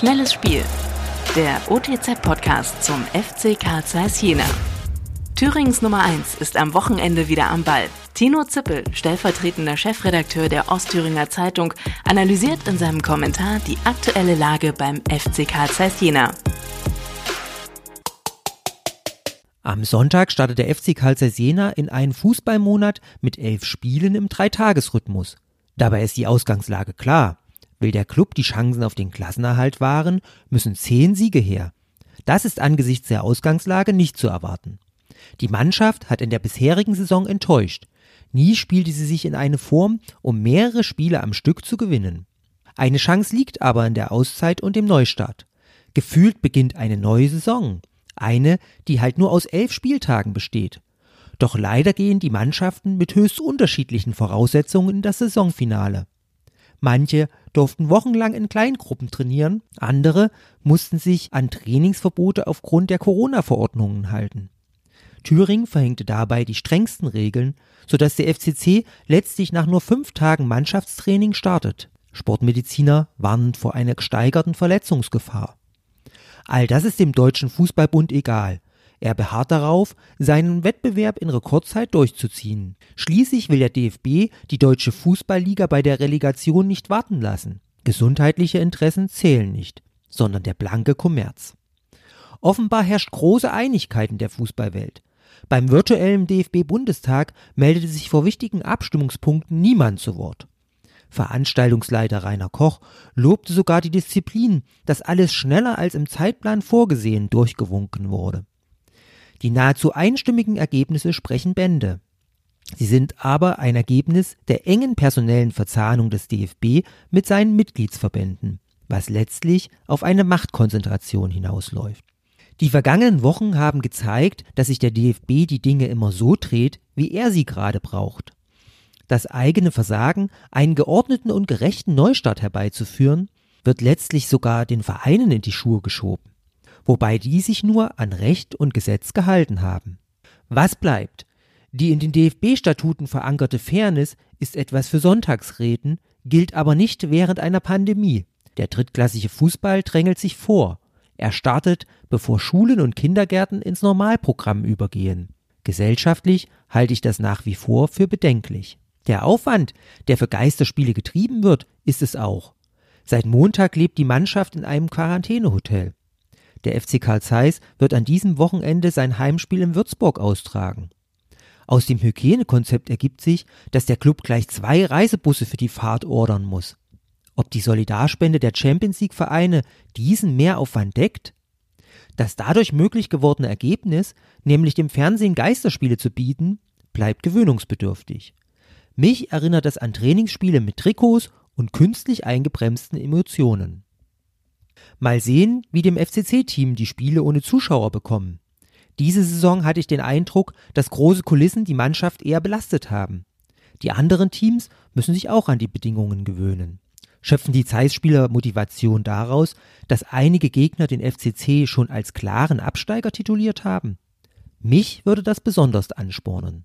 Schnelles Spiel. Der OTZ-Podcast zum FC Karl Zeiss Jena. Thürings Nummer 1 ist am Wochenende wieder am Ball. Tino Zippel, stellvertretender Chefredakteur der Ostthüringer Zeitung, analysiert in seinem Kommentar die aktuelle Lage beim FC Karl Zeiss Jena. Am Sonntag startet der FC Karl Zeiss Jena in einen Fußballmonat mit elf Spielen im Dreitagesrhythmus. Dabei ist die Ausgangslage klar. Will der Club die Chancen auf den Klassenerhalt wahren, müssen zehn Siege her. Das ist angesichts der Ausgangslage nicht zu erwarten. Die Mannschaft hat in der bisherigen Saison enttäuscht. Nie spielte sie sich in eine Form, um mehrere Spiele am Stück zu gewinnen. Eine Chance liegt aber in der Auszeit und dem Neustart. Gefühlt beginnt eine neue Saison. Eine, die halt nur aus elf Spieltagen besteht. Doch leider gehen die Mannschaften mit höchst unterschiedlichen Voraussetzungen in das Saisonfinale. Manche durften wochenlang in Kleingruppen trainieren, andere mussten sich an Trainingsverbote aufgrund der Corona-Verordnungen halten. Thüringen verhängte dabei die strengsten Regeln, sodass der FCC letztlich nach nur fünf Tagen Mannschaftstraining startet. Sportmediziner warnen vor einer gesteigerten Verletzungsgefahr. All das ist dem Deutschen Fußballbund egal. Er beharrt darauf, seinen Wettbewerb in Rekordzeit durchzuziehen. Schließlich will der DFB die deutsche Fußballliga bei der Relegation nicht warten lassen. Gesundheitliche Interessen zählen nicht, sondern der blanke Kommerz. Offenbar herrscht große Einigkeit in der Fußballwelt. Beim virtuellen DFB-Bundestag meldete sich vor wichtigen Abstimmungspunkten niemand zu Wort. Veranstaltungsleiter Rainer Koch lobte sogar die Disziplin, dass alles schneller als im Zeitplan vorgesehen durchgewunken wurde. Die nahezu einstimmigen Ergebnisse sprechen Bände. Sie sind aber ein Ergebnis der engen personellen Verzahnung des DFB mit seinen Mitgliedsverbänden, was letztlich auf eine Machtkonzentration hinausläuft. Die vergangenen Wochen haben gezeigt, dass sich der DFB die Dinge immer so dreht, wie er sie gerade braucht. Das eigene Versagen, einen geordneten und gerechten Neustart herbeizuführen, wird letztlich sogar den Vereinen in die Schuhe geschoben wobei die sich nur an Recht und Gesetz gehalten haben. Was bleibt? Die in den DFB-Statuten verankerte Fairness ist etwas für Sonntagsreden, gilt aber nicht während einer Pandemie. Der drittklassige Fußball drängelt sich vor. Er startet, bevor Schulen und Kindergärten ins Normalprogramm übergehen. Gesellschaftlich halte ich das nach wie vor für bedenklich. Der Aufwand, der für Geisterspiele getrieben wird, ist es auch. Seit Montag lebt die Mannschaft in einem Quarantänehotel. Der FC Karl Zeiss wird an diesem Wochenende sein Heimspiel in Würzburg austragen. Aus dem Hygienekonzept ergibt sich, dass der Club gleich zwei Reisebusse für die Fahrt ordern muss. Ob die Solidarspende der Champions League Vereine diesen Mehraufwand deckt? Das dadurch möglich gewordene Ergebnis, nämlich dem Fernsehen Geisterspiele zu bieten, bleibt gewöhnungsbedürftig. Mich erinnert das an Trainingsspiele mit Trikots und künstlich eingebremsten Emotionen. Mal sehen, wie dem FCC-Team die Spiele ohne Zuschauer bekommen. Diese Saison hatte ich den Eindruck, dass große Kulissen die Mannschaft eher belastet haben. Die anderen Teams müssen sich auch an die Bedingungen gewöhnen. Schöpfen die Zeiss-Spieler Motivation daraus, dass einige Gegner den FCC schon als klaren Absteiger tituliert haben? Mich würde das besonders anspornen.